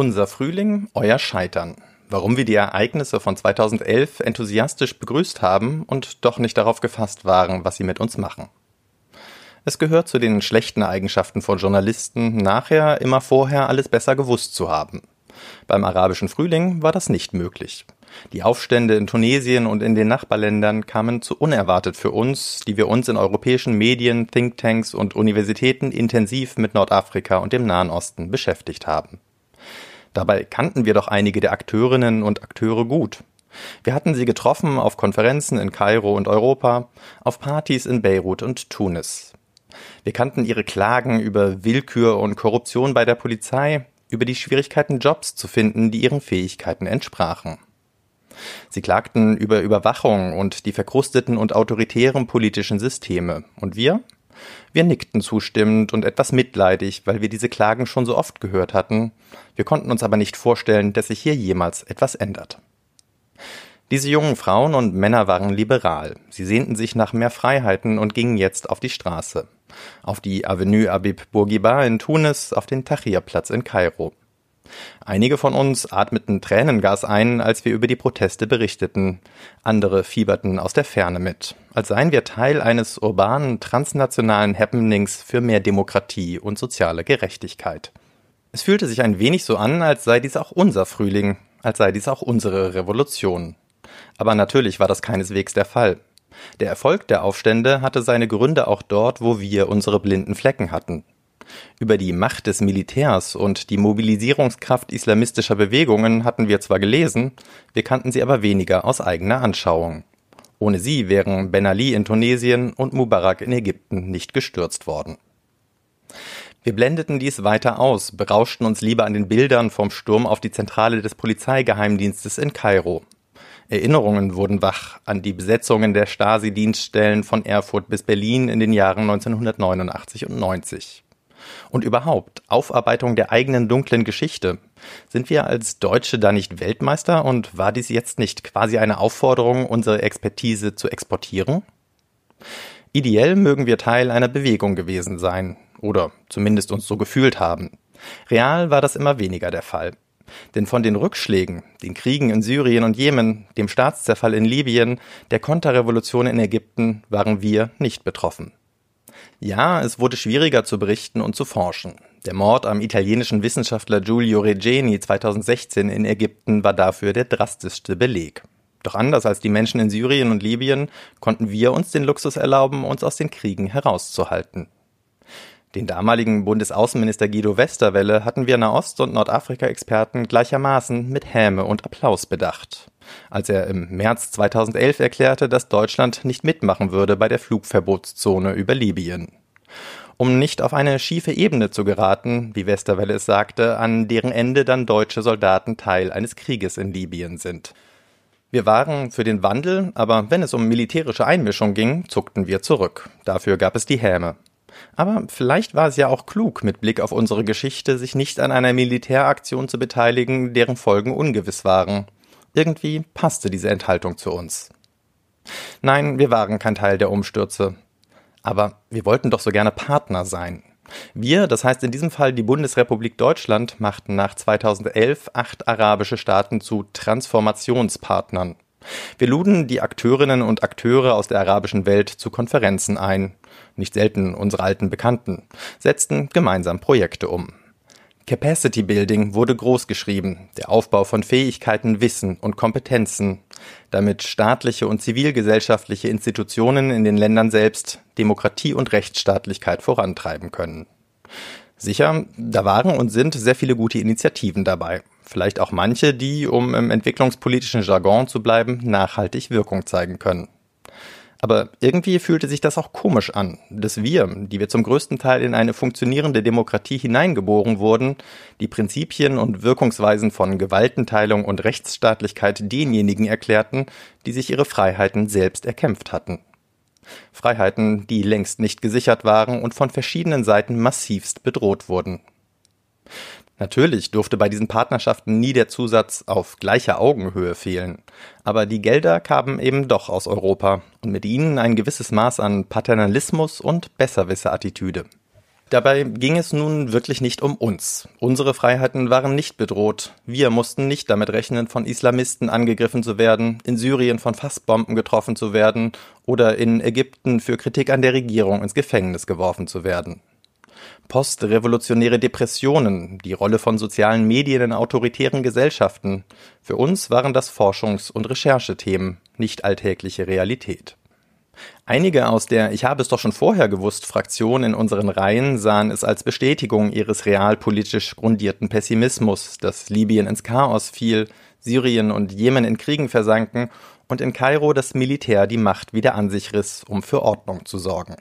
Unser Frühling, euer Scheitern. Warum wir die Ereignisse von 2011 enthusiastisch begrüßt haben und doch nicht darauf gefasst waren, was sie mit uns machen. Es gehört zu den schlechten Eigenschaften von Journalisten, nachher immer vorher alles besser gewusst zu haben. Beim arabischen Frühling war das nicht möglich. Die Aufstände in Tunesien und in den Nachbarländern kamen zu unerwartet für uns, die wir uns in europäischen Medien, Thinktanks und Universitäten intensiv mit Nordafrika und dem Nahen Osten beschäftigt haben. Dabei kannten wir doch einige der Akteurinnen und Akteure gut. Wir hatten sie getroffen auf Konferenzen in Kairo und Europa, auf Partys in Beirut und Tunis. Wir kannten ihre Klagen über Willkür und Korruption bei der Polizei, über die Schwierigkeiten, Jobs zu finden, die ihren Fähigkeiten entsprachen. Sie klagten über Überwachung und die verkrusteten und autoritären politischen Systeme. Und wir? Wir nickten zustimmend und etwas mitleidig, weil wir diese Klagen schon so oft gehört hatten. Wir konnten uns aber nicht vorstellen, dass sich hier jemals etwas ändert. Diese jungen Frauen und Männer waren liberal. Sie sehnten sich nach mehr Freiheiten und gingen jetzt auf die Straße. Auf die Avenue Abib Bourguiba in Tunis, auf den Tahrirplatz in Kairo. Einige von uns atmeten Tränengas ein, als wir über die Proteste berichteten. Andere fieberten aus der Ferne mit, als seien wir Teil eines urbanen, transnationalen Happenings für mehr Demokratie und soziale Gerechtigkeit. Es fühlte sich ein wenig so an, als sei dies auch unser Frühling, als sei dies auch unsere Revolution. Aber natürlich war das keineswegs der Fall. Der Erfolg der Aufstände hatte seine Gründe auch dort, wo wir unsere blinden Flecken hatten. Über die Macht des Militärs und die Mobilisierungskraft islamistischer Bewegungen hatten wir zwar gelesen, wir kannten sie aber weniger aus eigener Anschauung. Ohne sie wären Ben Ali in Tunesien und Mubarak in Ägypten nicht gestürzt worden. Wir blendeten dies weiter aus, berauschten uns lieber an den Bildern vom Sturm auf die Zentrale des Polizeigeheimdienstes in Kairo. Erinnerungen wurden wach an die Besetzungen der Stasi-Dienststellen von Erfurt bis Berlin in den Jahren 1989 und 90. Und überhaupt, Aufarbeitung der eigenen dunklen Geschichte. Sind wir als Deutsche da nicht Weltmeister und war dies jetzt nicht quasi eine Aufforderung, unsere Expertise zu exportieren? Ideell mögen wir Teil einer Bewegung gewesen sein oder zumindest uns so gefühlt haben. Real war das immer weniger der Fall. Denn von den Rückschlägen, den Kriegen in Syrien und Jemen, dem Staatszerfall in Libyen, der Konterrevolution in Ägypten waren wir nicht betroffen. Ja, es wurde schwieriger zu berichten und zu forschen. Der Mord am italienischen Wissenschaftler Giulio Regeni 2016 in Ägypten war dafür der drastischste Beleg. Doch anders als die Menschen in Syrien und Libyen konnten wir uns den Luxus erlauben, uns aus den Kriegen herauszuhalten. Den damaligen Bundesaußenminister Guido Westerwelle hatten wir Nahost- und Nordafrika-Experten gleichermaßen mit Häme und Applaus bedacht als er im März 2011 erklärte, dass Deutschland nicht mitmachen würde bei der Flugverbotszone über Libyen. Um nicht auf eine schiefe Ebene zu geraten, wie Westerwelle es sagte, an deren Ende dann deutsche Soldaten Teil eines Krieges in Libyen sind. Wir waren für den Wandel, aber wenn es um militärische Einmischung ging, zuckten wir zurück. Dafür gab es die Häme. Aber vielleicht war es ja auch klug, mit Blick auf unsere Geschichte, sich nicht an einer Militäraktion zu beteiligen, deren Folgen ungewiss waren. Irgendwie passte diese Enthaltung zu uns. Nein, wir waren kein Teil der Umstürze. Aber wir wollten doch so gerne Partner sein. Wir, das heißt in diesem Fall die Bundesrepublik Deutschland, machten nach 2011 acht arabische Staaten zu Transformationspartnern. Wir luden die Akteurinnen und Akteure aus der arabischen Welt zu Konferenzen ein, nicht selten unsere alten Bekannten, setzten gemeinsam Projekte um. Capacity Building wurde großgeschrieben, der Aufbau von Fähigkeiten, Wissen und Kompetenzen, damit staatliche und zivilgesellschaftliche Institutionen in den Ländern selbst Demokratie und Rechtsstaatlichkeit vorantreiben können. Sicher, da waren und sind sehr viele gute Initiativen dabei. Vielleicht auch manche, die, um im entwicklungspolitischen Jargon zu bleiben, nachhaltig Wirkung zeigen können. Aber irgendwie fühlte sich das auch komisch an, dass wir, die wir zum größten Teil in eine funktionierende Demokratie hineingeboren wurden, die Prinzipien und Wirkungsweisen von Gewaltenteilung und Rechtsstaatlichkeit denjenigen erklärten, die sich ihre Freiheiten selbst erkämpft hatten. Freiheiten, die längst nicht gesichert waren und von verschiedenen Seiten massivst bedroht wurden. Natürlich durfte bei diesen Partnerschaften nie der Zusatz auf gleicher Augenhöhe fehlen. Aber die Gelder kamen eben doch aus Europa und mit ihnen ein gewisses Maß an Paternalismus und Besserwisser-Attitüde. Dabei ging es nun wirklich nicht um uns. Unsere Freiheiten waren nicht bedroht. Wir mussten nicht damit rechnen, von Islamisten angegriffen zu werden, in Syrien von Fassbomben getroffen zu werden oder in Ägypten für Kritik an der Regierung ins Gefängnis geworfen zu werden. Postrevolutionäre Depressionen, die Rolle von sozialen Medien in autoritären Gesellschaften. Für uns waren das Forschungs- und Recherchethemen, nicht alltägliche Realität. Einige aus der Ich habe es doch schon vorher gewusst Fraktion in unseren Reihen sahen es als Bestätigung ihres realpolitisch grundierten Pessimismus, dass Libyen ins Chaos fiel, Syrien und Jemen in Kriegen versanken und in Kairo das Militär die Macht wieder an sich riss, um für Ordnung zu sorgen.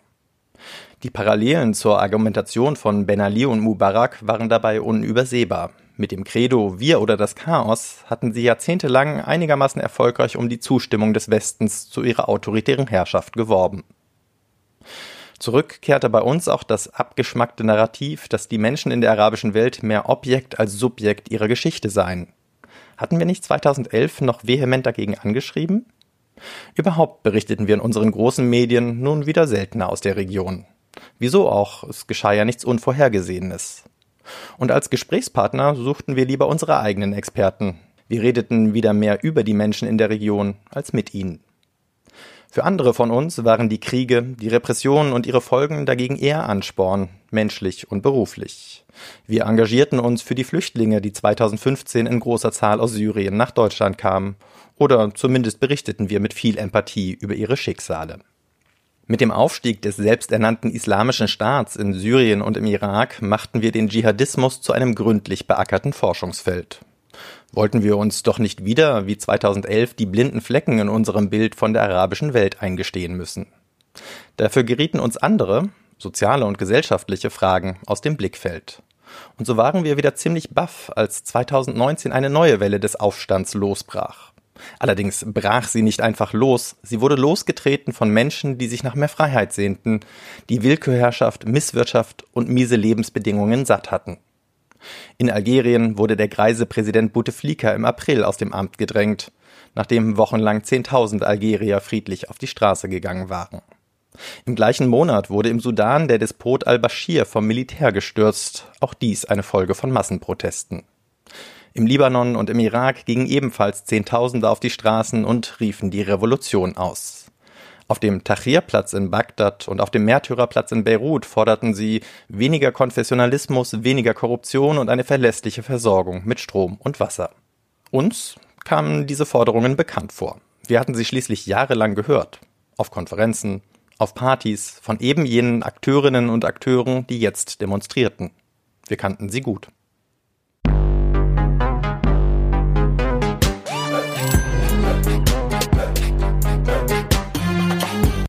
Die Parallelen zur Argumentation von Ben Ali und Mubarak waren dabei unübersehbar. Mit dem Credo Wir oder das Chaos hatten sie jahrzehntelang einigermaßen erfolgreich um die Zustimmung des Westens zu ihrer autoritären Herrschaft geworben. Zurück kehrte bei uns auch das abgeschmackte Narrativ, dass die Menschen in der arabischen Welt mehr Objekt als Subjekt ihrer Geschichte seien. Hatten wir nicht 2011 noch vehement dagegen angeschrieben? Überhaupt berichteten wir in unseren großen Medien nun wieder seltener aus der Region. Wieso auch? Es geschah ja nichts Unvorhergesehenes. Und als Gesprächspartner suchten wir lieber unsere eigenen Experten. Wir redeten wieder mehr über die Menschen in der Region als mit ihnen. Für andere von uns waren die Kriege, die Repressionen und ihre Folgen dagegen eher Ansporn, menschlich und beruflich. Wir engagierten uns für die Flüchtlinge, die 2015 in großer Zahl aus Syrien nach Deutschland kamen, oder zumindest berichteten wir mit viel Empathie über ihre Schicksale. Mit dem Aufstieg des selbsternannten Islamischen Staats in Syrien und im Irak machten wir den Dschihadismus zu einem gründlich beackerten Forschungsfeld. Wollten wir uns doch nicht wieder, wie 2011, die blinden Flecken in unserem Bild von der arabischen Welt eingestehen müssen. Dafür gerieten uns andere, soziale und gesellschaftliche Fragen aus dem Blickfeld. Und so waren wir wieder ziemlich baff, als 2019 eine neue Welle des Aufstands losbrach. Allerdings brach sie nicht einfach los, sie wurde losgetreten von Menschen, die sich nach mehr Freiheit sehnten, die Willkürherrschaft, Misswirtschaft und miese Lebensbedingungen satt hatten. In Algerien wurde der greise Präsident Bouteflika im April aus dem Amt gedrängt, nachdem wochenlang Zehntausend Algerier friedlich auf die Straße gegangen waren. Im gleichen Monat wurde im Sudan der Despot al-Bashir vom Militär gestürzt, auch dies eine Folge von Massenprotesten. Im Libanon und im Irak gingen ebenfalls Zehntausende auf die Straßen und riefen die Revolution aus. Auf dem Tahrirplatz in Bagdad und auf dem Märtyrerplatz in Beirut forderten sie weniger Konfessionalismus, weniger Korruption und eine verlässliche Versorgung mit Strom und Wasser. Uns kamen diese Forderungen bekannt vor. Wir hatten sie schließlich jahrelang gehört. Auf Konferenzen, auf Partys, von eben jenen Akteurinnen und Akteuren, die jetzt demonstrierten. Wir kannten sie gut.